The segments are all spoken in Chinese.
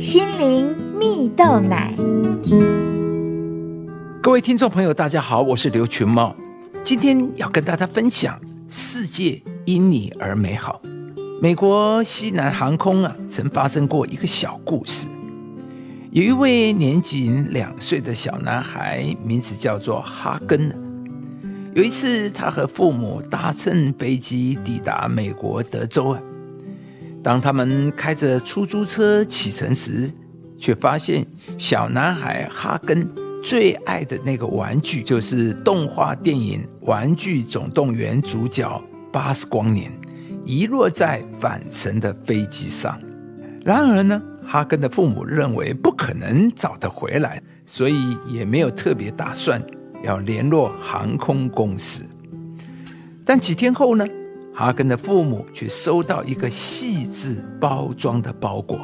心灵蜜豆奶。各位听众朋友，大家好，我是刘群茂，今天要跟大家分享世界因你而美好。美国西南航空啊，曾发生过一个小故事，有一位年仅两岁的小男孩，名字叫做哈根。有一次，他和父母搭乘飞机抵达美国德州啊。当他们开着出租车启程时，却发现小男孩哈根最爱的那个玩具就是动画电影《玩具总动员》主角巴斯光年，遗落在返程的飞机上。然而呢，哈根的父母认为不可能找得回来，所以也没有特别打算要联络航空公司。但几天后呢，哈根的父母却收到一个细致包装的包裹，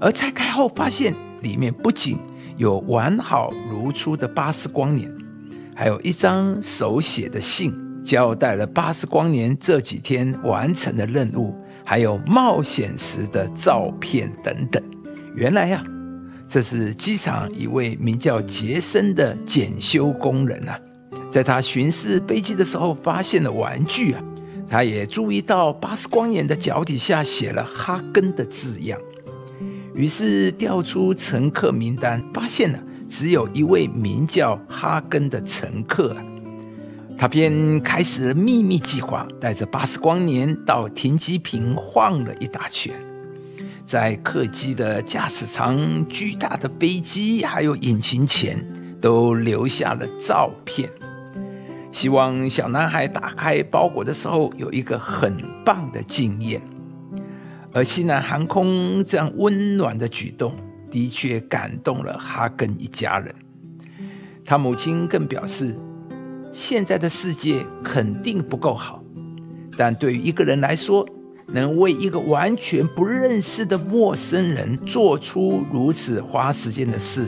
而拆开后发现里面不仅有完好如初的巴斯光年，还有一张手写的信，交代了巴斯光年这几天完成的任务，还有冒险时的照片等等。原来呀，这是机场一位名叫杰森的检修工人啊，在他巡视飞机的时候发现了玩具啊。他也注意到巴斯光年的脚底下写了哈根的字样，于是调出乘客名单，发现了只有一位名叫哈根的乘客。他便开始了秘密计划，带着巴斯光年到停机坪晃了一大圈，在客机的驾驶舱、巨大的飞机还有引擎前，都留下了照片。希望小男孩打开包裹的时候有一个很棒的经验，而西南航空这样温暖的举动的确感动了哈根一家人。他母亲更表示，现在的世界肯定不够好，但对于一个人来说，能为一个完全不认识的陌生人做出如此花时间的事，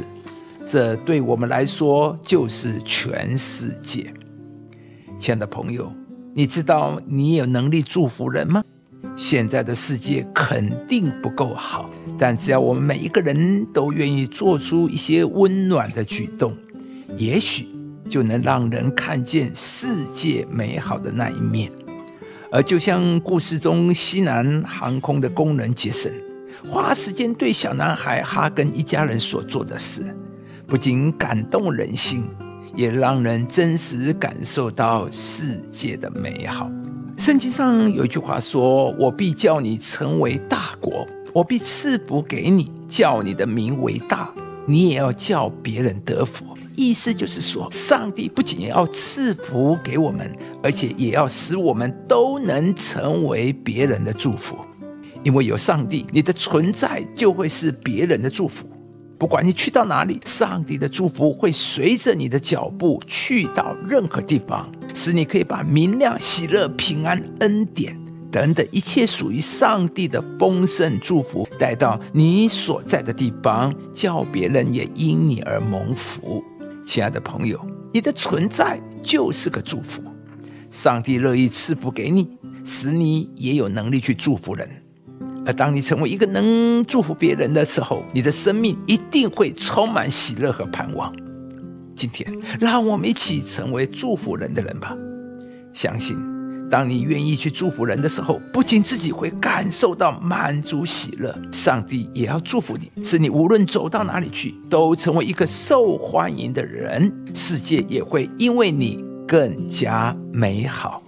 这对我们来说就是全世界。亲爱的朋友，你知道你有能力祝福人吗？现在的世界肯定不够好，但只要我们每一个人都愿意做出一些温暖的举动，也许就能让人看见世界美好的那一面。而就像故事中西南航空的工人杰森，花时间对小男孩哈根一家人所做的事，不仅感动人心。也让人真实感受到世界的美好。圣经上有一句话说：“我必叫你成为大国，我必赐福给你，叫你的名为大，你也要叫别人得福。”意思就是说，上帝不仅要赐福给我们，而且也要使我们都能成为别人的祝福。因为有上帝，你的存在就会是别人的祝福。不管你去到哪里，上帝的祝福会随着你的脚步去到任何地方，使你可以把明亮、喜乐、平安、恩典等等一切属于上帝的丰盛祝福带到你所在的地方，叫别人也因你而蒙福。亲爱的朋友，你的存在就是个祝福，上帝乐意赐福给你，使你也有能力去祝福人。而当你成为一个能祝福别人的时候，你的生命一定会充满喜乐和盼望。今天，让我们一起成为祝福人的人吧。相信，当你愿意去祝福人的时候，不仅自己会感受到满足喜乐，上帝也要祝福你，使你无论走到哪里去，都成为一个受欢迎的人，世界也会因为你更加美好。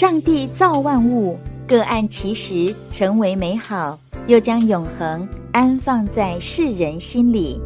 上帝造万物，各按其时成为美好，又将永恒安放在世人心里。